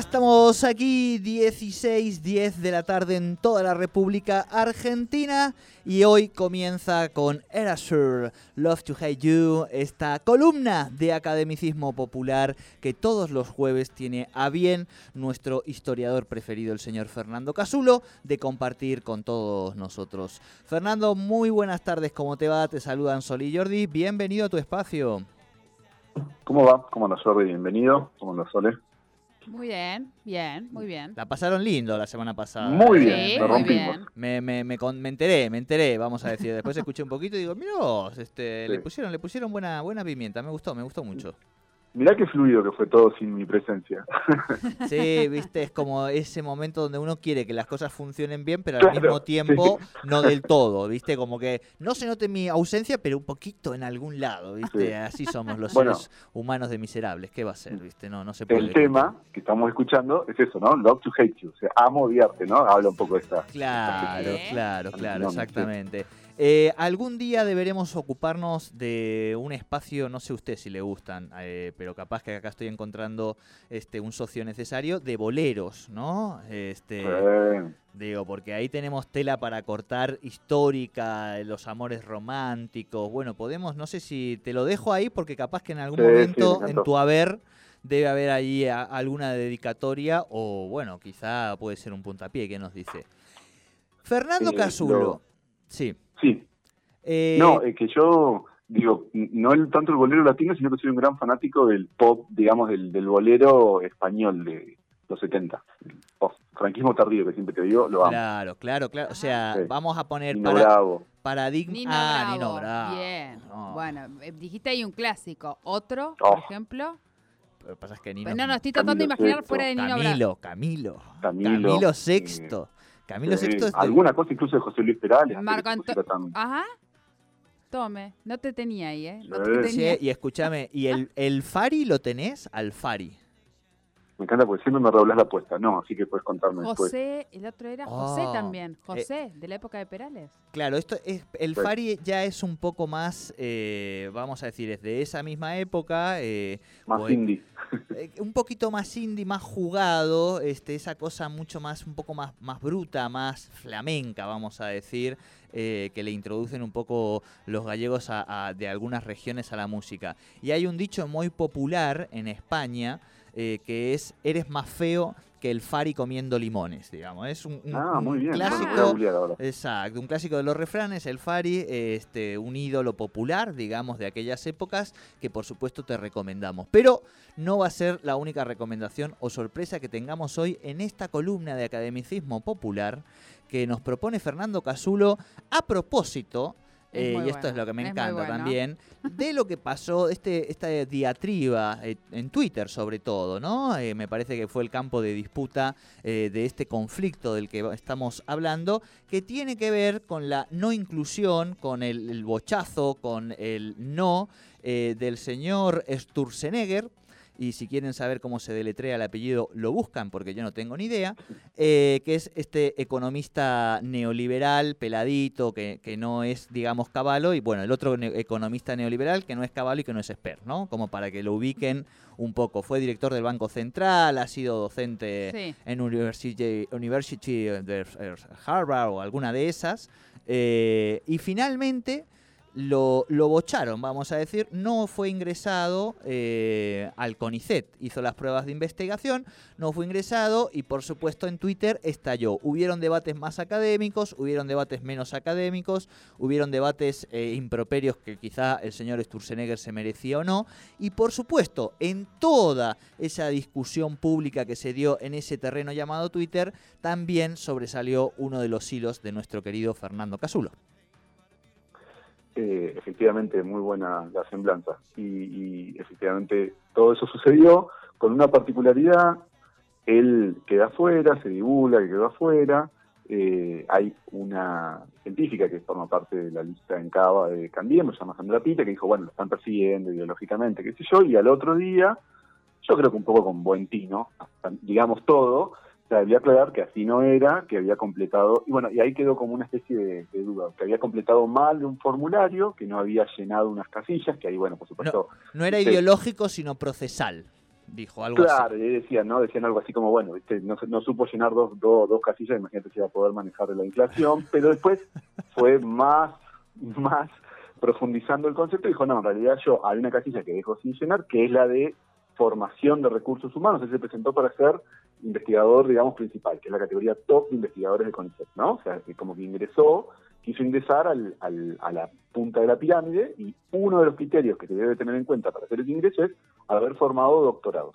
Estamos aquí 16, 10 de la tarde en toda la República Argentina y hoy comienza con Erasure, Love to Hate You, esta columna de academicismo popular que todos los jueves tiene a bien nuestro historiador preferido, el señor Fernando Casulo, de compartir con todos nosotros. Fernando, muy buenas tardes, ¿cómo te va? Te saludan Sol y Jordi, bienvenido a tu espacio. ¿Cómo va? ¿Cómo nos Jordi? Bienvenido. ¿Cómo nos Sole? Muy bien, bien, muy bien. La pasaron lindo la semana pasada. Muy Sí, bien, lo muy rompimos. bien. Me, me, me, con- me enteré, me enteré, vamos a decir. Después escuché un poquito y digo, mira vos, este, Sí. le pusieron, le pusieron buena, buena pimienta, me gustó, me gustó mucho. Mirá qué fluido que fue todo sin mi presencia. Sí, viste, es como ese momento donde uno quiere que las cosas funcionen bien, pero al Claro, mismo tiempo no del todo, viste, como que no se note mi ausencia, pero un poquito en algún lado, viste, Sí. así somos los Bueno. seres humanos de miserables, ¿qué va a ser, viste? No, no se puede. El tema que estamos escuchando es eso, ¿no? Love to hate you. O sea, amo odiarte, ¿no? Habla un poco de esta. Claro, claro, claro, Alucinante, sí. Eh, algún día deberemos ocuparnos de un espacio, no sé usted si le gustan, eh, pero capaz que acá estoy encontrando este un socio necesario de boleros, ¿no? Este, Eh, digo, porque ahí tenemos tela para cortar histórica, los amores románticos. Bueno, podemos, no sé si te lo dejo ahí porque capaz que en algún Sí, sí, me momento en tu haber debe haber ahí a- alguna dedicatoria o bueno, quizá puede ser un puntapié que nos dice. Fernando Eh, Casulo. lo- Sí. Sí. Eh, No, es que yo digo, no el, tanto el bolero latino, sino que soy un gran fanático del pop, digamos, del, del bolero español de los 70. El post- franquismo tardío, que siempre te digo, lo amo. claro, claro, claro. O sea, Sí. vamos a poner Nino para, Bravo. paradigma. Nino ah, Bravo. Nino Bravo. Bien. No, Bueno, eh, dijiste ahí un clásico. ¿Otro, Oh. por ejemplo? Lo que pasa es que Nino. Pues no, no, estoy tratando de Camilo imaginar Sexto. fuera de Nino Bravo. Camilo, Camilo. Camilo, Camilo eh, Sexto. Camilo Sí, Sexto es del- Alguna cosa incluso de José Luis Perales. Marco que se Anto- pusiera tan- Ajá. Tome, no te tenía ahí, ¿eh? No Sí. te Sí, tenía. y escúchame, ¿y el, el Fari lo tenés? Al Fari. Me encanta porque siempre me redoblás la apuesta. No, así que puedes contarme después. José, el otro era José Oh, también. José, de la época de Perales. Claro, esto es el Sí. Fari ya es un poco más, eh, vamos a decir, es de esa misma época, eh, Más o- indie. Eh, un poquito más indie, más jugado, este, esa cosa mucho más, un poco más, más bruta, más flamenca, vamos a decir, eh, que le introducen un poco los gallegos de algunas regiones a la música. Y hay un dicho muy popular en España eh, que es eres más feo que el Fari comiendo limones, digamos. Es un, un- Ah, un muy bien. clásico. Exacto, un clásico de los refranes, el Fari, este, un ídolo popular, digamos, de aquellas épocas, que por supuesto te recomendamos. Pero no va a ser la única recomendación o sorpresa que tengamos hoy en esta columna de academicismo popular que nos propone Fernando Casulo a propósito. Eh, y esto es lo que me encanta bueno. también, de lo que pasó, este, esta diatriba eh, en Twitter sobre todo, ¿no? Eh, me parece que fue el campo de disputa de este conflicto del que estamos hablando, que tiene que ver con la no inclusión, con el, el bochazo, con el no del señor Sturzenegger y si quieren saber cómo se deletrea el apellido, lo buscan porque yo no tengo ni idea, eh, que es este economista neoliberal, peladito, que, que no es, digamos, Caballo, y bueno, el otro ne- economista neoliberal que no es Caballo y que no es Esper, ¿no? Como para que lo ubiquen un poco. Fue director del Banco Central, ha sido docente Sí. en University, University de Harvard o alguna de esas. eh, y finalmente lo, bocharon, vamos a decir, no fue ingresado eh, al CONICET, hizo las pruebas de investigación, no fue ingresado y por supuesto en Twitter estalló. Hubieron debates más académicos, hubieron debates menos académicos, hubieron debates eh, improperios que quizá el señor Sturzenegger se merecía o no, y por supuesto en toda esa discusión pública que se dio en ese terreno llamado Twitter, también sobresalió uno de los hilos de nuestro querido Fernando Casulo. Eh, efectivamente, muy buena la semblanza. Y, y efectivamente todo eso sucedió con una particularidad. Él queda afuera, se divulga que quedó afuera. Eh, hay una científica que forma parte de la lista en Cava de Cambiemos, se llama Sandra Pita, que dijo, bueno, lo están persiguiendo ideológicamente, qué sé yo, y al otro día, yo creo que un poco con buen tino, digamos todo, se había aclarar que así no era, que había completado, y bueno, y ahí quedó como una especie de, de duda, que había completado mal un formulario, que no había llenado unas casillas, que ahí, bueno, por supuesto, No era ideológico, sino procesal, dijo algo claro, así. y decían, ¿no? Decían algo así como, bueno, ¿viste? No, supo llenar dos, dos, dos casillas, imagínate si iba a poder manejar la inflación, pero después fue más, más profundizando el concepto dijo, no, en realidad yo, hay una casilla que dejo sin llenar, que es la de formación de recursos humanos, él se presentó para ser investigador, digamos, principal, que es la categoría top de investigadores de CONICET, ¿no? O sea, que como que ingresó, quiso ingresar al, al- a la punta de la pirámide y uno de los criterios que se debe tener en cuenta para hacer ese ingreso es haber formado doctorados.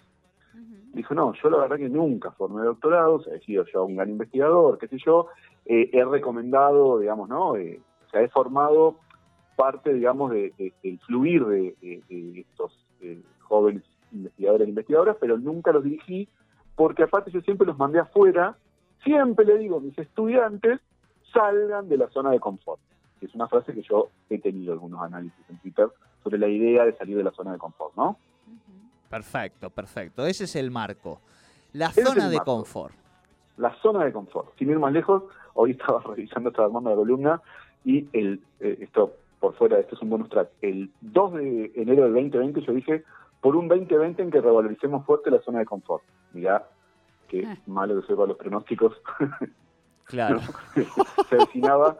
Dijo, no, yo la verdad que nunca formé doctorados, he sido yo un gran investigador, qué sé yo, eh, he recomendado, digamos, ¿no? Eh, o sea, he formado parte, digamos, de- de- del fluir de, de- de estos eh, jóvenes investigadores e investigadoras, pero nunca los dirigí, porque aparte yo siempre los mandé afuera, siempre le digo a mis estudiantes, salgan de la zona de confort. Que es una frase que yo he tenido algunos análisis en Twitter sobre la idea de salir de la zona de confort, ¿no? Perfecto, perfecto. Ese es el marco. La Ese zona de marco. confort. la zona de confort. Sin ir más lejos, hoy estaba revisando, estaba armando la columna y el eh, esto por fuera, esto es un bonus track. El 2 de enero del 2020 yo dije, por un 2020 en que revaloricemos fuerte la zona de confort. Mirá, qué Ah. malo que soy para los pronósticos. Claro. Se avecinaba,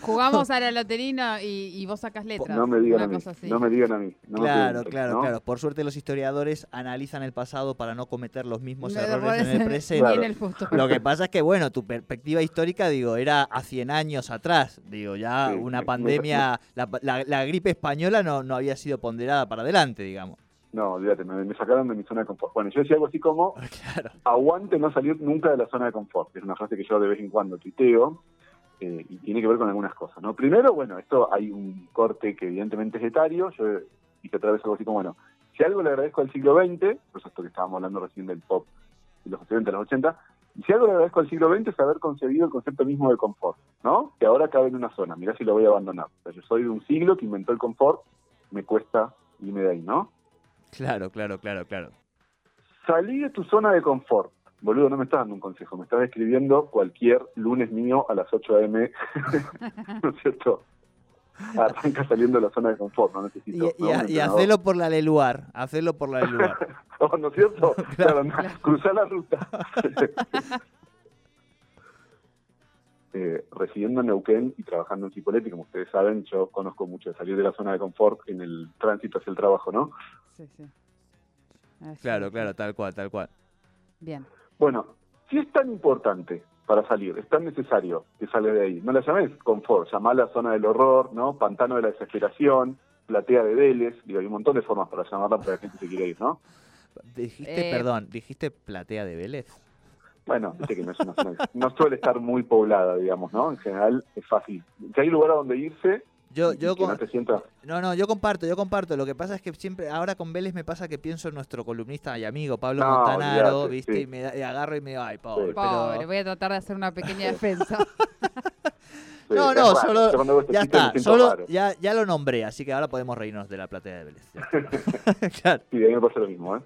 Jugamos a la loterina y, y vos sacás letras. no me digan a mí, no me digan a mí. no Claro, claro, ¿no? claro. Por suerte los historiadores analizan el pasado para no cometer los mismos No, errores en el presente. ni en el futuro. Lo que pasa es que, bueno, tu perspectiva histórica, digo, era a 100 años atrás. Digo, ya Sí, una pandemia, la, la- la gripe española no, no había sido ponderada para adelante, digamos. No, olvídate, me, me sacaron de mi zona de confort. Bueno, yo decía algo así como, Claro. aguante no salir nunca de la zona de confort. Es una frase que yo de vez en cuando tuiteo eh, y tiene que ver con algunas cosas. ¿no? Primero, bueno, esto hay un corte que evidentemente es etario. Yo hice otra vez algo así como, bueno, si algo le agradezco al siglo XX, pues esto que estábamos hablando recién del pop de los 70, los 80, y si algo le agradezco al siglo XX es haber concebido el concepto mismo de confort, ¿no? Que ahora cabe en una zona, mirá si lo voy a abandonar. O sea, yo soy de un siglo que inventó el confort, me cuesta irme de ahí, ¿no? Claro, claro, claro, claro. Salí de tu zona de confort. Boludo, no me estás dando un consejo, me estás escribiendo cualquier lunes mío a las 8 a.m. ¿No es cierto? Arranca saliendo de la zona de confort, no Y, necesito. y, ¿no? y hacelo por la Leluar, hacelo por la Leluar. Oh, ¿No es cierto? claro, no, cruzar la ruta. Eh, residiendo en Neuquén y trabajando en Cipolletti, como ustedes saben, yo conozco mucho de salir de la zona de confort en el tránsito hacia el trabajo, ¿no? Sí, sí. Así Claro, claro, tal cual, tal cual. Bien. Bueno, si es tan importante para salir, es tan necesario que salga de ahí, no la llames confort, llamala zona del horror, ¿no? Pantano de la desesperación, platea de Vélez, digo, hay un montón de formas para llamarla para que la gente se quiera ir, ¿no? Dijiste, Eh, perdón, dijiste platea de Vélez. Bueno, viste que no, es una zona- no suele estar muy poblada, digamos, ¿no? En general es fácil. Si hay lugar a donde irse, Yo, y yo que no te sientas... No, no, yo comparto, yo comparto. Lo que pasa es que siempre, ahora con Vélez me pasa que pienso en nuestro columnista y amigo Pablo No, Montanaro, ¿viste? sí. Y me da- y agarro y me digo, ay, pobre. Sí. Pobre, pero... voy a tratar de hacer una pequeña defensa. Sí, No, no, raro. solo- este Ya está, solo ya, ya lo nombré, así que ahora podemos reírnos de la platea de Vélez. claro. Sí, a mí me pasa lo mismo, ¿eh?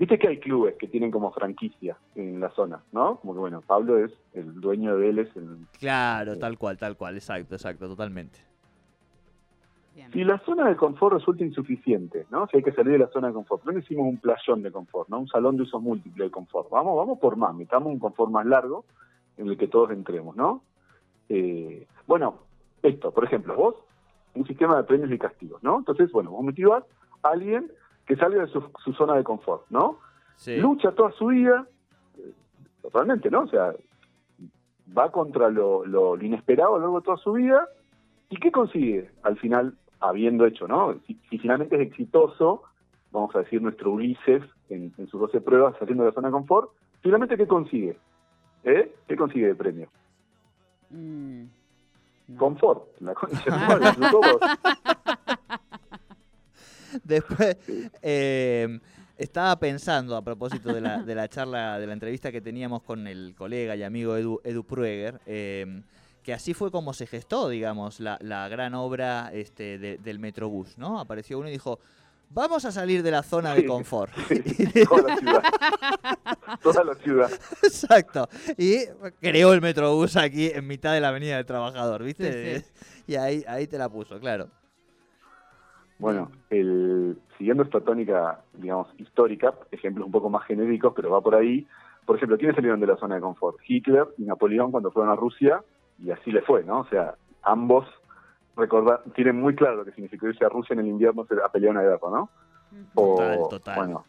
Viste que hay clubes que tienen como franquicia en la zona, ¿no? Como que, bueno, Pablo es el dueño de Vélez. En... Claro, tal cual, tal cual, exacto, exacto, totalmente. Bien. Si la zona de confort resulta insuficiente, ¿no? Si hay que salir de la zona de confort, no necesitamos un playón de confort, ¿no? Un salón de usos múltiples de confort. Vamos, vamos por más, metamos un confort más largo en el que todos entremos, ¿no? Eh, bueno, esto, por ejemplo, vos, un sistema de premios y castigos, ¿no? Entonces, bueno, vos motivás a alguien que salga de su, su zona de confort, ¿no? Sí. lucha toda su vida, eh, totalmente, ¿no? O sea, va contra lo, lo- lo inesperado a lo largo de toda su vida, ¿y qué consigue al final, habiendo hecho, ¿no? Si, si finalmente es exitoso, vamos a decir, nuestro Ulises en, en sus 12 pruebas saliendo de la zona de confort, finalmente, ¿qué consigue? ¿Eh? ¿Qué consigue de premio? Mm, no. Confort, la concha entre todos. Después, eh, estaba pensando a propósito de la, de la charla, de la entrevista que teníamos con el colega y amigo Edu, Edu Prueger, eh, que así fue como se gestó, digamos, la, la gran obra este, de- del Metrobús, ¿no? Apareció uno y dijo, vamos a salir de la zona de Sí. confort. toda la ciudad. Toda la ciudad. Exacto. Y creó el Metrobús aquí en mitad de la Avenida del Trabajador, ¿viste? Sí, Y ahí, ahí te la puso, claro. Bueno, el, siguiendo esta tónica, digamos, histórica, ejemplos un poco más genéricos, pero va por ahí. Por ejemplo, ¿quiénes salieron de la zona de confort? Hitler y Napoleón cuando fueron a Rusia, y así le fue, ¿no? O sea, ambos recordar, tienen muy claro lo que significó irse a Rusia en el invierno a pelear una guerra, ¿no? O, Total, total. Bueno,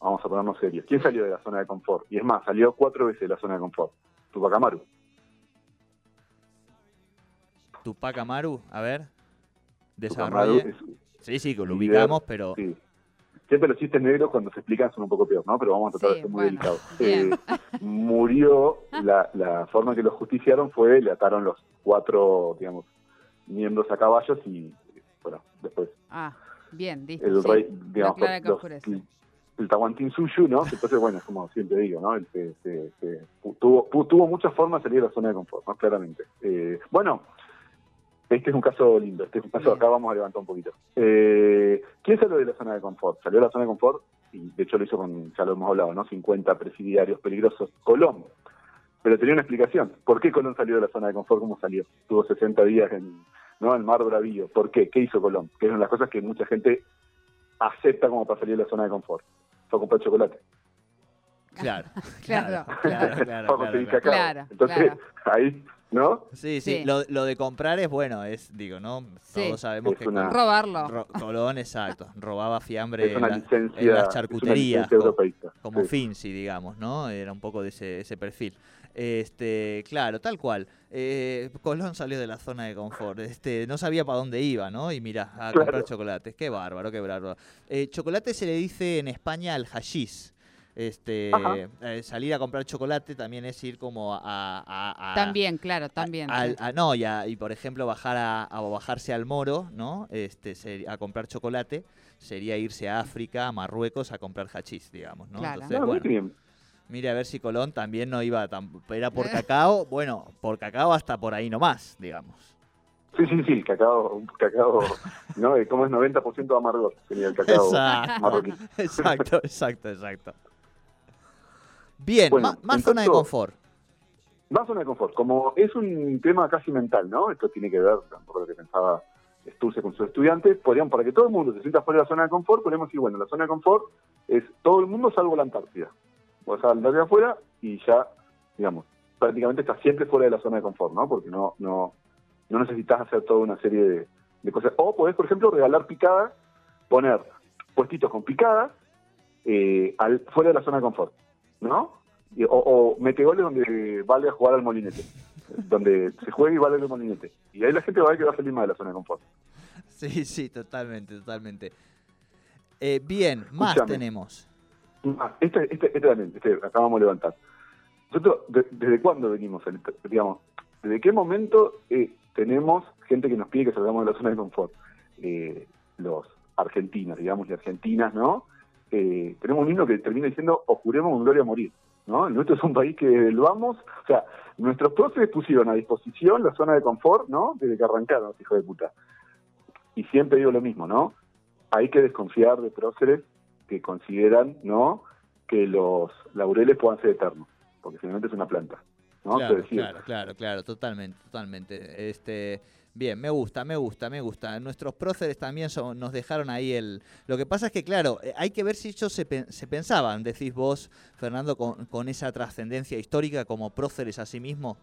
vamos a ponernos serios. ¿Quién salió de la zona de confort? Y es más, salió cuatro veces de la zona de confort. Tupac Amaru. Tupac Amaru, a ver. Desarrolle. es, Sí, sí, que lo ubicamos, pero... Sí. Siempre los chistes negros cuando se explican son un poco peor, ¿no? Pero vamos a tratar Sí, de ser muy bueno, delicados. Eh, murió, la, la forma que lo justiciaron fue, le ataron los cuatro, digamos, miembros a caballos y, bueno, después Ah, bien, listo. el sí. rey, digamos, clara los- el, el Tahuantín Suyu, ¿no? Entonces, bueno, es como siempre digo, ¿no? Se- se- tuvo, pu- tuvo muchas formas de salir de la zona de confort, ¿no? Claramente. Eh, bueno, este es un caso lindo, este es un caso, acá vamos a levantar un poquito. Eh, ¿Quién salió de la zona de confort? Salió de la zona de confort, y de hecho lo hizo con, ya lo hemos hablado, ¿no? 50 presidiarios peligrosos. Colón. Pero tenía una explicación. ¿Por qué Colón salió de la zona de confort como salió? Tuvo 60 días en, ¿no? el mar bravío. ¿Por qué? ¿Qué hizo Colón? Que es una de las cosas que mucha gente acepta como para salir de la zona de confort. Fue a comprar chocolate. Claro, Claro. claro, claro, claro, claro. Entonces, claro. ahí, ¿no? Sí, sí, Sí. Lo, lo de comprar es bueno, es, digo, ¿no? Sí. Todos sabemos Es que una- Robarlo. Ro- Colón, exacto, robaba fiambre en, la- licencia, en las charcuterías, licencia co- europeísta. como Sí. Finzi, digamos, ¿no? Era un poco de ese, ese perfil. Este, claro, tal cual. Eh, Colón salió de la zona de confort. Este, no sabía para dónde iba, ¿no? Y mira, a comprar chocolates. Qué bárbaro, qué bárbaro. Eh, chocolate se le dice en España al hashish. Este, eh, salir a comprar chocolate también es ir como a, a- a- También, claro, también. a- no, y, a- y por ejemplo bajar a, a bajarse al moro, ¿no? Este, ser- a comprar chocolate sería irse a África, a Marruecos a comprar hachís, digamos, ¿no? Claro. Entonces, No, bueno, muy bien. mire a ver si Colón también no iba tan, era por cacao, bueno, por cacao hasta por ahí nomás, digamos. Sí, sí, sí, cacao, un cacao, ¿no? Como es 90% amargor, sería el cacao Exacto. marroquí. Exacto, exacto, exacto. Bien, Bueno, más zona de confort. Más zona de confort. Como es un tema casi mental, ¿no? Esto tiene que ver con lo que pensaba Sturce con sus estudiantes. Podríamos, para que todo el mundo se sienta fuera de la zona de confort, podemos decir, bueno, la zona de confort es todo el mundo salvo la Antártida. O sea, andar de afuera y ya, digamos, prácticamente estás siempre fuera de la zona de confort, ¿no? Porque no, no, no necesitas hacer toda una serie de, de cosas. O podés, por ejemplo, regalar picadas, poner puestitos con picadas eh, al, fuera de la zona de confort, ¿no? Y- O, o metegoles donde vale a jugar al molinete, donde se juega y vale el molinete. Y ahí la gente va a ver que va a salir más de la zona de confort. Sí, sí, totalmente, totalmente. Eh, bien, más tenemos. Ah, este, este, este también, este, acabamos de levantar. Nosotros, de- ¿desde cuándo venimos? al- digamos, ¿desde qué momento eh, tenemos gente que nos pide que salgamos de la zona de confort? Eh, los argentinos, digamos, y argentinas, ¿no? Eh, tenemos un himno que termina diciendo, o juremos con gloria a morir, ¿no? El nuestro es un país que lo vamos, o sea, nuestros profes pusieron a disposición la zona de confort, ¿no? Desde que arrancaron, hijos de puta. Y siempre digo lo mismo, ¿no? Hay que desconfiar de próceres que consideran, ¿no? Que los laureles puedan ser eternos, porque finalmente es una planta, ¿no? Claro, claro, claro, claro, totalmente, totalmente. Este, bien, me gusta, me gusta, me gusta. Nuestros próceres también son- nos dejaron ahí el. Lo que pasa es que, claro, eh, hay que ver si ellos se, se pensaban, decís vos, Fernando, con, con esa trascendencia histórica como próceres a sí mismos.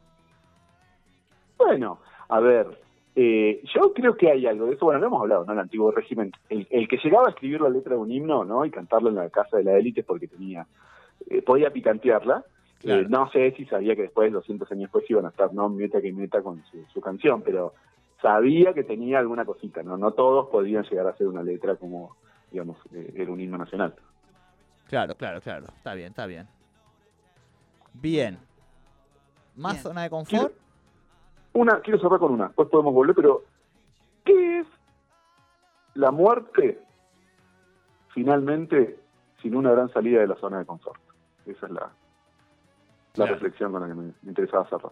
Bueno, a ver, eh, yo creo que hay algo de eso, bueno, lo hemos hablado, ¿no? El antiguo régimen, el, el que llegaba a escribir la letra de un himno, ¿no? Y cantarlo en la casa de la élite porque tenía, eh, podía picantearla. Claro. Eh, no sé si sabía que después, 200 años después, iban a estar, no meta que meta con su, su canción, pero sabía que tenía alguna cosita, ¿no? No todos podían llegar a hacer una letra como, digamos, eh, era un himno nacional. Claro, claro, claro. Está bien, está bien. Bien. ¿Más Bien. zona de confort? Una, quiero cerrar con una, después podemos volver, pero ¿qué es la muerte finalmente sin una gran salida de la zona de confort? Esa es la, la Claro. reflexión con la que me, me interesaba cerrar.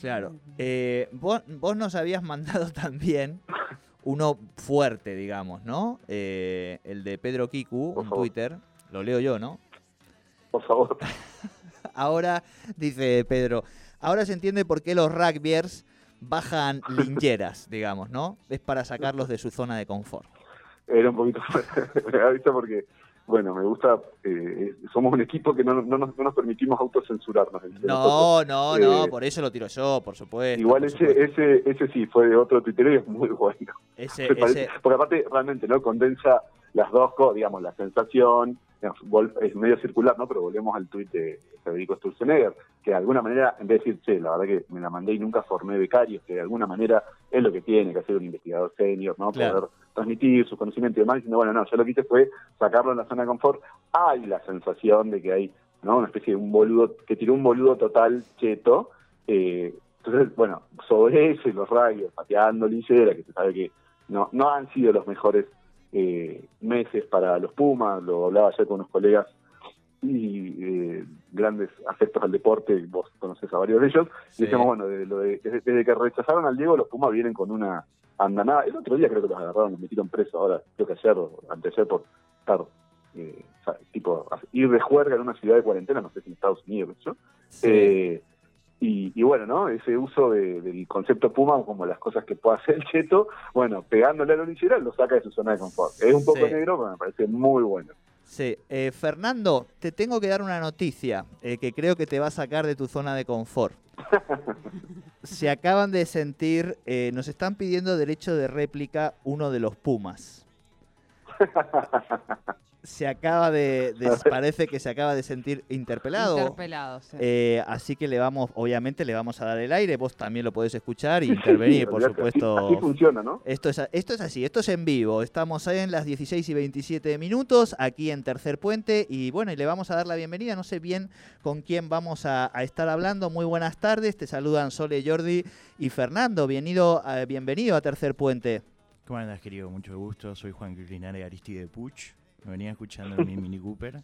Claro. Eh, vos, vos nos habías mandado también uno fuerte, digamos, ¿no? Eh, el de Pedro Kiku Por en favor. Twitter. Lo leo yo, ¿no? Por favor. Ahora, dice Pedro, ahora se entiende por qué los rugbyers bajan lingeras, digamos, ¿no? Es para sacarlos de su zona de confort. Era un poquito me da risa porque, bueno, me gusta, eh, somos un equipo que no, no nos, no nos permitimos autocensurarnos. entre nosotros. No, no, no, Eh, por eso lo tiro yo, por supuesto. Igual por ese, supuesto. ese, ese sí, fue de otro tuitero y es muy bueno. Ese, parece- ese- Porque aparte, realmente, ¿no? Condensa las dos cosas, digamos, la sensación, digamos, es medio circular, ¿no? Pero volvemos al tuit de Federico Sturzenegger, que de alguna manera, en vez de decir, che, la verdad que me la mandé y nunca formé becarios, que de alguna manera es lo que tiene que hacer un investigador senior, ¿no? Claro. Poder transmitir su conocimiento y demás, diciendo, bueno, no, yo lo que hice fue sacarlo en la zona de confort. Hay la sensación de que hay, ¿no? Una especie de un boludo, que tiró un boludo total cheto, eh, entonces, bueno, sobre eso y los rayos, pateando linchera, que se sabe que no, no han sido los mejores eh, meses para los Pumas, lo hablaba ayer con unos colegas y eh, grandes afectos al deporte, vos conoces a varios de ellos, Sí. y decíamos, bueno, de, lo de- desde, desde que rechazaron al Diego, los Pumas vienen con una andanada. El otro día creo que los agarraron, los metieron preso, ahora creo que ayer o anteayer por estar, eh, o sea, tipo, ir de juerga en una ciudad de cuarentena, no sé si en Estados Unidos, sí. Eh, y, y bueno, ¿no? Ese uso de- del concepto Puma como las cosas que puede hacer el cheto, bueno, pegándole a la linchera lo saca de su zona de confort. Es un poco Sí. negro, pero me parece muy bueno. Sí, eh, Fernando, te tengo que dar una noticia eh, que creo que te va a sacar de tu zona de confort. Se acaban de sentir, eh, nos están pidiendo derecho de réplica uno de los Pumas. Se acaba de, de- parece que se acaba de sentir interpelado. Interpelados. sí. Eh, así que le vamos, obviamente le vamos a dar el aire, vos también lo podés escuchar y intervenir, por así- supuesto. Así, funciona, ¿no? Esto es, esto es así, esto es en vivo. Estamos ahí en las 16 y 27 minutos, aquí en Tercer Puente. Y bueno, y le vamos a dar la bienvenida. No sé bien con quién vamos a, a estar hablando. Muy buenas tardes. Te saludan Sole, Jordi y Fernando. Bienvenido, a- bienvenido a Tercer Puente. ¿Cómo andas, querido? Mucho gusto. Soy Juan Linares Aristide Puch. Me venía escuchando en mi Mini Cooper.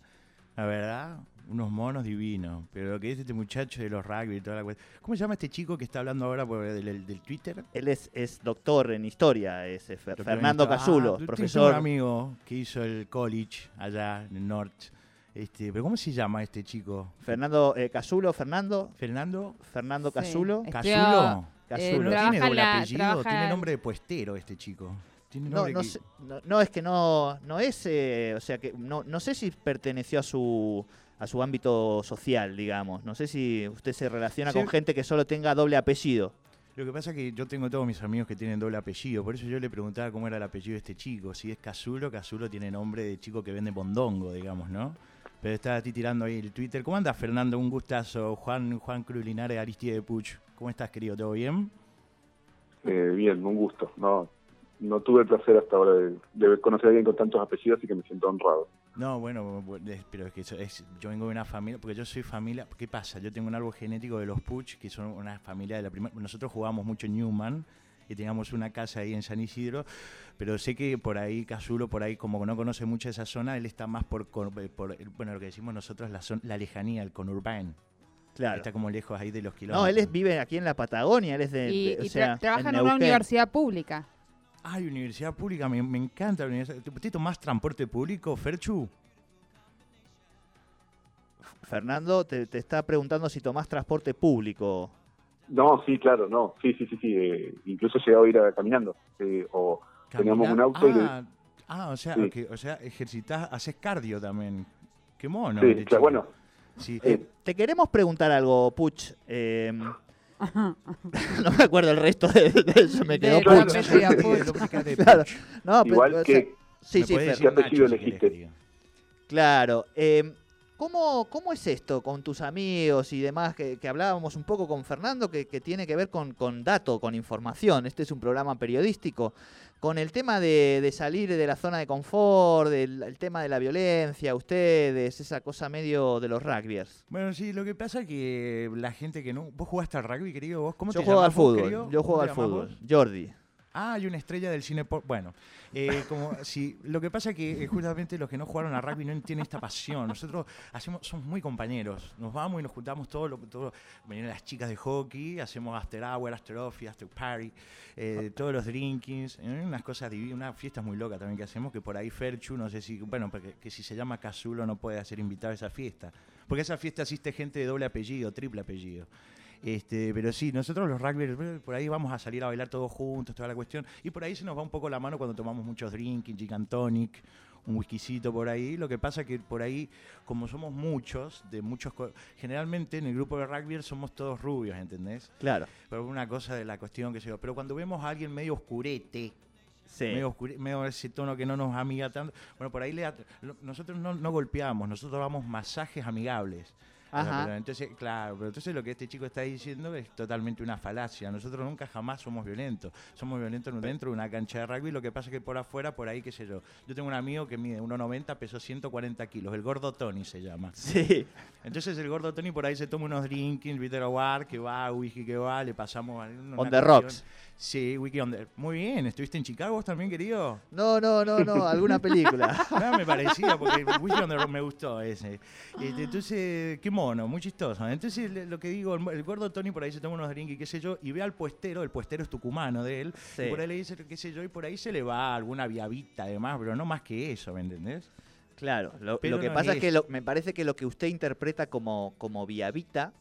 La verdad, unos monos divinos. Pero lo que es este muchacho de los rugby y toda la cuestión. ¿Cómo se llama este chico que está hablando ahora por el, del, del Twitter? Él es, es doctor en historia, es eh, Fer- Doctor Fernando. Casulo, Ah, profesor. un amigo que hizo el college allá en el norte. Este, ¿Pero cómo se llama este chico? Fernando eh, Casulo, Fernando, ¿Fernando? Fernando Sí. Casulo. Estudia- ¿Casulo? Casulo. ¿No trabaja tiene en doble apellido? trabaja Tiene en- nombre de puestero este chico. Tiene No, no, que- sé- no, no, es que no, no es, eh, o sea que no, no sé si perteneció a su a su ámbito social, digamos. No sé si usted se relaciona Sí. con gente que solo tenga doble apellido. Lo que pasa es que yo tengo todos mis amigos que tienen doble apellido, por eso yo le preguntaba cómo era el apellido de este chico. Si es Casulo, Casulo tiene nombre de chico que vende bondongo, digamos, ¿no? Pero estaba a ti tirando ahí el Twitter. ¿Cómo andas, Fernando? Un gustazo. Juan, Juan Cruz Linares, Aristide Puch. ¿Cómo estás, querido? ¿Todo bien? Eh, bien, un gusto. No no tuve el placer hasta ahora de, de conocer a alguien con tantos apellidos, así que me siento honrado. No, bueno, pero es que eso es, yo vengo de una familia, porque yo soy familia, ¿qué pasa? Yo tengo un árbol genético de los Puch, que son una familia de la primera, nosotros jugábamos mucho en Newman, y teníamos una casa ahí en San Isidro, pero sé que por ahí, Casulo, por ahí, como no conoce mucho esa zona, él está más por, con- por bueno, lo que decimos nosotros, la, zon- la lejanía, el conurbán. Claro. Está como lejos ahí de los kilómetros. No, él es, vive aquí en la Patagonia, él es de, y de- o y tra- sea, trabaja en, una Neuquén. universidad pública. Ay, universidad pública, me, me encanta la universidad. ¿Usted tomás transporte público, Ferchu? Fernando te, te está preguntando si tomás transporte público. No, sí, claro, no. Sí, sí, sí, sí. eh, incluso he llegado a ir a- caminando. eh, o teníamos un auto y le- Ah, ah, o sea, Sí. o sea, ejercitas, haces cardio también. Qué mono. Sí, claro, bueno. Sí, Eh, Te queremos preguntar algo, Puch. no me acuerdo el resto de, de eso, me quedó De- Claro. No, pero- Igual o sea, que Sí, sí, ¿Qué apellido si elegiste? Claro. eh, ¿cómo, ¿Cómo es esto con tus amigos y demás que, que hablábamos un poco con Fernando que, que tiene que ver con, con dato, con información? Este es un programa periodístico. Con el tema de, de salir de la zona de confort, del el tema de la violencia, ustedes, esa cosa medio de los rugbyers. Bueno, sí, lo que pasa es que la gente que no... ¿Vos jugaste al rugby, querido? ¿Vos cómo Yo te juego al llamás fútbol, yo ¿Cómo juego al fútbol. Jordi. Ah, hay una estrella del cine. por- Bueno, eh, como si lo que pasa es que eh, justamente los que no jugaron a rugby no entienden esta pasión. Nosotros hacemos, somos muy compañeros. Nos vamos y nos juntamos todos, lo- todo, vienen las chicas de hockey, hacemos after hour, after office, after party, eh, todos los drinkings, unas cosas divinas, unas fiestas muy locas también que hacemos que por ahí Ferchu, no sé si, bueno, porque que si se llama Casulo no puede ser invitado a esa fiesta. Porque esa fiesta asiste gente de doble apellido, triple apellido. Este, pero sí, nosotros los rugbyers, por ahí vamos a salir a bailar todos juntos, toda la cuestión. Y por ahí se nos va un poco la mano cuando tomamos muchos drinking, gin and tonic, un whiskycito por ahí. Lo que pasa que por ahí, como somos muchos, de muchos... Generalmente en el grupo de rugby somos todos rubios, ¿entendés? Claro. Pero una cosa de la cuestión que se yo. Pero cuando vemos a alguien medio oscurete, Sí. medio, oscure- medio ese tono que no nos amiga tanto. Bueno, por ahí le nosotros no, no golpeamos, nosotros damos masajes amigables. Ajá. pero entonces, claro, pero entonces lo que este chico está diciendo es totalmente una falacia. Nosotros nunca jamás somos violentos. Somos violentos dentro de una cancha de rugby. Lo que pasa es que por afuera, por ahí, qué sé yo. Yo tengo un amigo que mide 1,90, pesó 140 kilos. El gordo Tony se llama. Sí. Entonces el gordo Tony por ahí se toma unos drinking, Peter Award, que va, whisky que va, le pasamos una On the rocks. Sí, whisky on the... Muy bien, ¿estuviste en Chicago vos también, querido? No, no, no, no, alguna película. Ah, me parecía, porque Whisky on the Rock me gustó ese. Este, entonces, qué mono, muy chistoso. Entonces, lo que digo, el, el gordo Tony por ahí se toma unos drinks y qué sé yo, y ve al puestero, el puestero es tucumano de él, Sí. y por ahí le dice qué sé yo, y por ahí se le va alguna viavita además, pero no más que eso, ¿me entendés? Claro, lo, que no pasa es es que lo- me parece que lo que usted interpreta como, como viavita,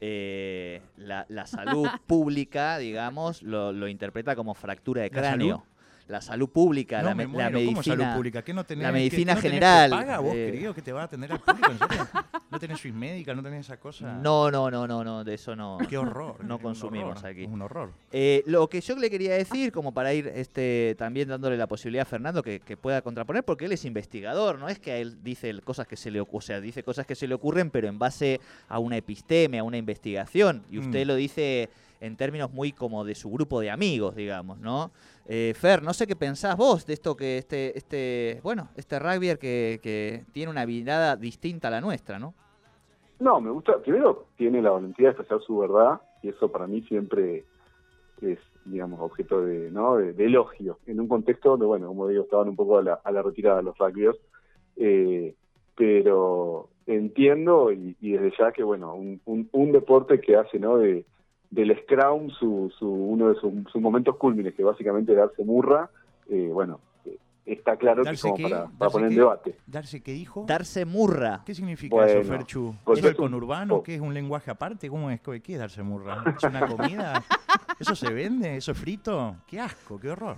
eh, la, la salud pública, digamos, lo, lo interpreta como fractura de ¿La cráneo. La salud pública, no, la, me me- la muero, ¿cómo salud medicina. pública? ¿Qué no tenés, la qué- medicina no tenés general, paga vos, eh. querido, que te va a atender al público? ¿En serio? ¿No tenés Swiss? ¿No tenés esa cosa? No, no, no, no, no, de eso no. Qué horror. No consumimos horror, aquí. Es un horror. Eh, lo que yo le quería decir, como para ir este, también dándole la posibilidad a Fernando que, que pueda contraponer, porque él es investigador, no es que a él dice cosas que se le ocurren, o sea, dice cosas que se le ocurren, pero en base a una episteme, a una investigación, y usted Mm. lo dice en términos muy como de su grupo de amigos, digamos, ¿no? Eh, Fer, no sé qué pensás vos de esto que este, este, bueno, este rugbyer que, tiene una mirada distinta a la nuestra, ¿no? No, me gusta. Primero, tiene la valentía de expresar su verdad y eso para mí siempre es, digamos, objeto de, ¿no? de, elogio. En un contexto donde, bueno, como digo, estaban un poco a la, a la retirada los rugbyers. Eh, pero entiendo y, desde ya que, bueno, un, un, un deporte que hace, ¿no? De, del Scrum su, su, uno de sus, sus momentos cúlmines, que básicamente es darse murra, eh, bueno, eh, está claro que es ¿Darse como qué? para, para ¿Darse poner en debate. ¿Darse qué dijo? Darse murra. ¿Qué significa Bueno, eso, Ferchu? porque ¿Es el un- conurbano? oh. ¿Qué es un lenguaje aparte? ¿Cómo es? ¿Qué es darse murra? ¿Es una comida? ¿Eso se vende? ¿Eso es frito? ¡Qué asco! ¡Qué horror!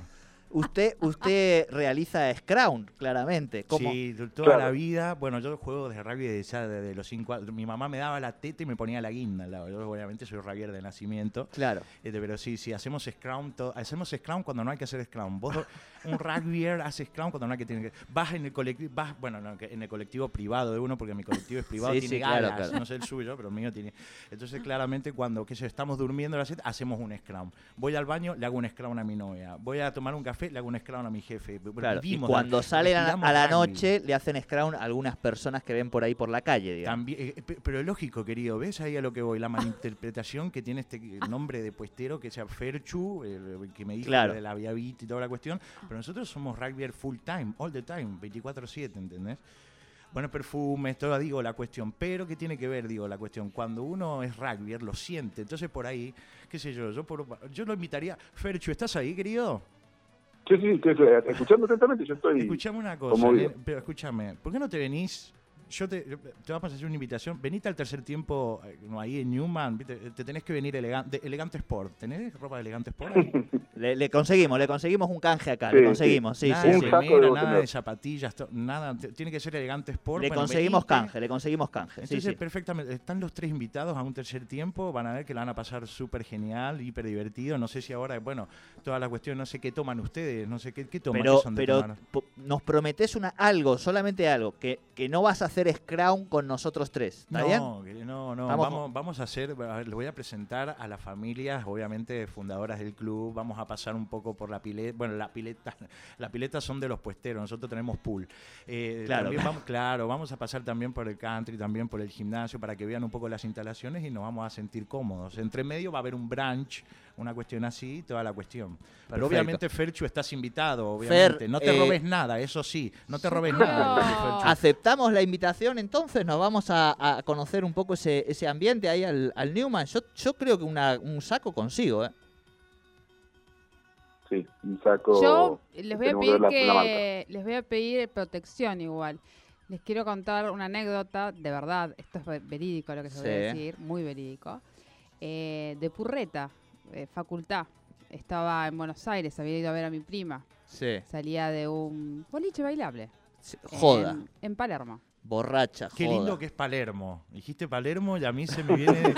Usted, usted realiza Scrum, claramente. ¿Cómo? Sí, toda Claro. la vida. Bueno, yo juego de rugby desde, ya desde los cinco años. Mi mamá me daba la teta y me ponía la guinda al lado. Yo obviamente soy rugbyer de nacimiento. Claro. Este, pero sí, sí, hacemos scrum, to- hacemos scrum cuando no hay que hacer scrum. Vos, do- un rugbyer hace scrum cuando no hay que tener que... Vas en el colectivo, vas, bueno, no, que en el colectivo privado de uno, porque mi colectivo es privado, Sí, tiene sí, claro, galas, claro. no sé el suyo, pero el mío tiene... Entonces, claramente, cuando, yo, estamos durmiendo hacemos un scrum. Voy al baño, le hago un scrum a mi novia. Voy a tomar un café, le hago un scrum a mi jefe. Claro, y cuando salen a, la noche le hacen scrum a algunas personas que ven por ahí por la calle, digamos. También, eh, pe- pero es lógico, querido, ¿ves ahí a lo que voy? La malinterpretación que tiene este nombre de puestero, que sea Ferchu, el, que me dijo Claro. de la Viavit y toda la cuestión, pero nosotros somos rugby full time, all the time, 24-7, ¿entendés? Bueno, perfumes, todo digo la cuestión, pero ¿qué tiene que ver, digo, la cuestión? Cuando uno es rugby, lo siente, entonces por ahí, qué sé yo, yo, por- yo lo invitaría, Ferchu, ¿estás ahí, querido? Sí, sí, escuchando atentamente, yo estoy... Escuchame una cosa, eh, pero escúchame, ¿por qué no te venís yo te, te vamos a hacer una invitación. Venite al tercer tiempo eh, no, ahí en Newman. ¿viste? Te tenés que venir elegante, elegante Sport. ¿Tenés ropa de elegante Sport? ahí? Le, le conseguimos, le conseguimos un canje acá, Sí, le conseguimos, sí, nada sí, de Un sí. de nada de zapatillas, to- nada. Tiene que ser elegante Sport. Le Bueno, conseguimos venite. canje, le conseguimos canje. Sí, Entonces, sí. perfectamente. Están los tres invitados a un tercer tiempo. Van a ver que la van a pasar súper genial, hiper divertido. No sé si ahora, bueno, toda la cuestión, no sé qué toman ustedes, no sé qué, qué toman. Pero, ¿Qué son de pero tomar? nos prometés una, algo, solamente algo, que, que no vas a hacer Scrum con nosotros tres. No, no, no. Vamos Vamos, con- vamos, a hacer, a ver, le voy a presentar a las familias, obviamente fundadoras del club. Vamos a pasar un poco por la pileta. Bueno, la pileta, la pileta son de los puesteros. Nosotros tenemos pool. Eh, Claro, también claro. Vamos, claro, vamos a pasar también por el country, también por el gimnasio, para que vean un poco las instalaciones y nos vamos a sentir cómodos. Entre medio va a haber un brunch, una cuestión así, toda la cuestión. Perfecto. Pero obviamente, Ferchu, estás invitado, obviamente. no te eh, robes nada, eso sí, no te robes nada. No. ¿Aceptamos la invitación entonces? ¿Nos vamos a, a conocer un poco ese, ese ambiente ahí al, al Newman? Yo, yo creo que una- un saco consigo, ¿eh? Sí, un saco. Yo les voy a pedir la les voy a pedir protección igual. Les quiero contar una anécdota, de verdad, esto es ve- verídico lo que se voy a Sí. decir, muy verídico. Eh, de Purreta, eh, facultad. Estaba en Buenos Aires, había ido a ver a mi prima. Sí. Salía de un boliche bailable. Sí, Joda, En, en Palermo. Borracha, Qué joda. lindo que es Palermo. Dijiste Palermo y a mí se me viene,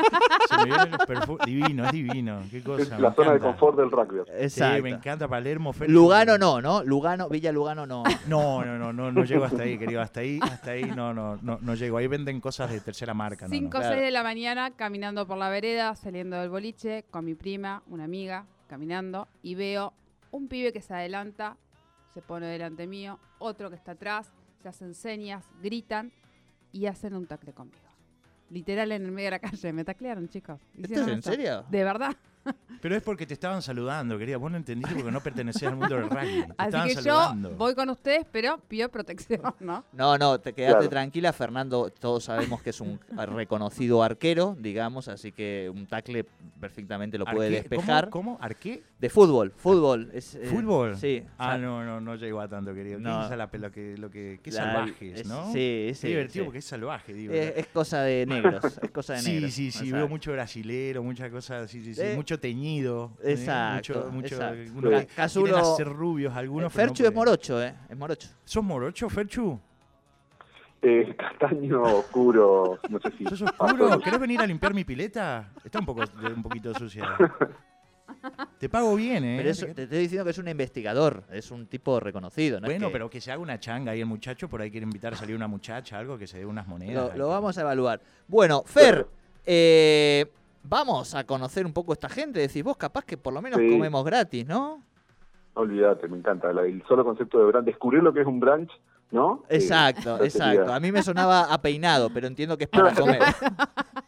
se me los perfumes. Divino, es divino. Qué cosa. Es me la zona de confort del rugby. Exacto. Sí, me encanta Palermo. Lugano no, ¿no? Lugano, Villa Lugano no. No, no, no, no, no llego hasta ahí, querido. Hasta ahí, hasta ahí no, no, no, no llego. Ahí venden cosas de tercera marca. No, 5 o no. Claro. 6 de la mañana, caminando por la vereda, saliendo del boliche, con mi prima, una amiga, caminando, y veo un pibe que se adelanta, se pone delante mío, otro que está atrás, se hacen señas, gritan y hacen un tacle conmigo. Literal en el medio de la calle, me taclearon, chicos. ¿Esto es en serio? De verdad. Pero es porque te estaban saludando, querida. Vos no entendiste porque no pertenecías al mundo del rugby. Te Así estaban que saludando. yo voy con ustedes, pero pido protección, ¿no? No, no, te quedaste Claro. tranquila, Fernando. Todos sabemos que es un reconocido arquero, digamos, así que un tackle perfectamente lo puede despejar. ¿Cómo? ¿Cómo? ¿Arqué? De fútbol, fútbol. es, eh, ¿Fútbol? Sí. Ah, no, no, no llegó a tanto, querido. No. ¿Qué es la, lo que, lo que, qué la- salvajes, es- ¿no? Sí, sí. Qué divertido sí. porque es salvaje, digo. Es, es cosa de negros, es cosa de Sí, negros. sí, sí, exacto. veo mucho brasilero, muchas cosas, sí, sí, sí, Eh, mucho teñido. ¿eh? exacto, Mucho, mucho, exacto. algunos Casulo- hacer rubios algunos. Eh, no Ferchu es morocho, ¿eh? Es morocho. ¿Sos morocho, Ferchu? Eh, castaño oscuro, no sé si. ¿Sos oscuro? ¿Querés venir a limpiar mi pileta? Está un, poco, un poquito sucia. Te pago bien, ¿eh? Pero eso, te estoy diciendo que es un investigador, es un tipo reconocido, ¿no? Es bueno, que pero que se haga una changa ahí el muchacho, por ahí quiere invitar a salir una muchacha, algo que se dé unas monedas. Lo, lo vamos a evaluar. Bueno, Fer, eh, vamos a conocer un poco esta gente. Decís, vos capaz que por lo menos Sí. comemos gratis, ¿no? Olvídate, me encanta. el solo concepto de brunch, descubrir lo que es un brunch, ¿no? Exacto, exacto. A mí me sonaba a peinado, pero entiendo que es para comer.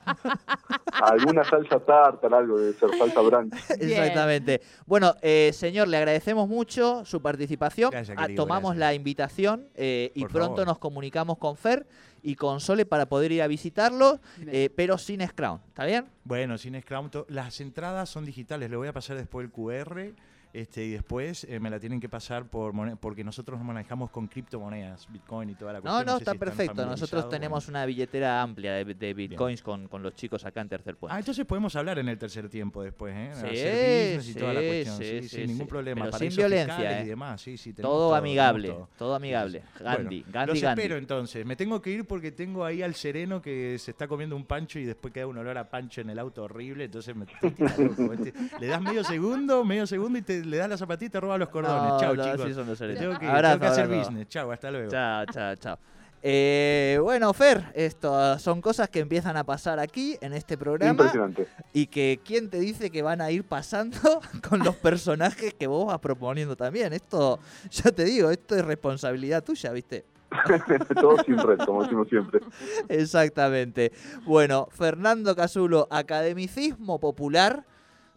Alguna salsa tartar, algo de ser salsa. Bien. Exactamente. Bueno, eh, señor, le agradecemos mucho su participación. Gracias, Ah, querido, tomamos gracias. la invitación eh, y Por pronto favor. nos comunicamos con Fer y con Sole para poder ir a visitarlo, eh, pero sin Scrum. ¿Está bien? Bueno, sin Scrum, las entradas son digitales. Le voy a pasar después el QR este, y después eh, me la tienen que pasar por porque nosotros nos manejamos con criptomonedas, Bitcoin y toda la No, cuestión. no, sé está si perfecto. Nosotros tenemos bueno. una billetera amplia de, de bitcoins con, con los chicos acá en Tercer Puente. Ah, entonces podemos hablar en el tercer tiempo después, ¿eh? Sí, Hacer business y toda la sí, cuestión. sí, sin ningún problema. Pero sin violencia, ¿eh? Y demás. Sí, todo, todo, amigable, todo. todo amigable. Gandhi, Bueno, Gandhi, los Gandhi. espero entonces. Me tengo que ir porque tengo ahí al sereno que se está comiendo un pancho y después queda un olor a pancho en el auto horrible. Entonces me estoy este. Le das medio segundo, medio segundo y te, le das la zapatilla y te roba los cordones. No, Chao, no, chicos. así son los. Tengo que, Abrazo, tengo que hacer abrazo. business. Chao, hasta luego. Chao, chao, chao. Eh, bueno, Fer, esto son cosas que empiezan a pasar aquí en este programa Impresionante. y que quién te dice que van a ir pasando con los personajes que vos vas proponiendo también. Esto, ya te digo, esto es responsabilidad tuya, ¿viste? Todo sin red, como decimos siempre. Exactamente. Bueno, Fernando Casulo, academicismo popular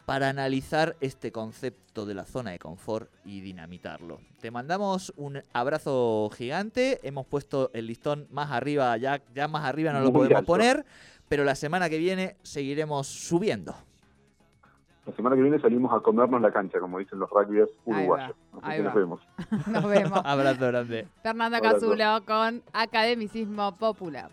para analizar este concepto de la zona de confort y dinamitarlo. Te mandamos un abrazo gigante. Hemos puesto el listón más arriba, ya, ya más arriba no lo Muy podemos alto. poner, pero la semana que viene seguiremos subiendo. La semana que viene salimos a comernos la cancha, como dicen los rugbyers Ahí uruguayos. va, Así ahí que nos vemos. Nos vemos. Abrazo grande. Fernando. Casulo con Academicismo Popular.